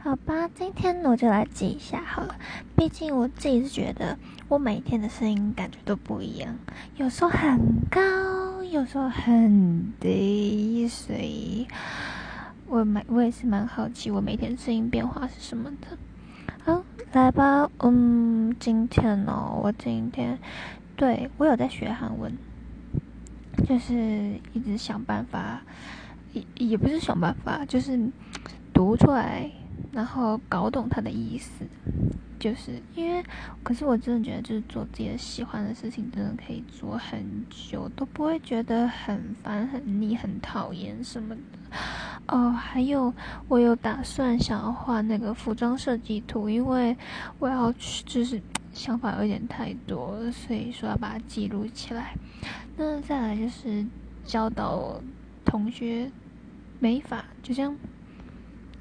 好吧，今天我就来记一下好了。毕竟我自己是觉得，我每天的声音感觉都不一样，有时候很高，有时候很低，所以我每我也是蛮好奇，我每天声音变化是什么的。好，来吧，嗯，今天哦，我今天对我有在学韩文，就是一直想办法，也也不是想办法，就是读出来。然后搞懂他的意思，就是因为，可是我真的觉得，就是做自己的喜欢的事情，真的可以做很久，都不会觉得很烦、很腻、很讨厌什么的。哦，还有，我有打算想要画那个服装设计图，因为我要去，就是想法有点太多，所以说要把它记录起来。那再来就是教导同学美法，就这样。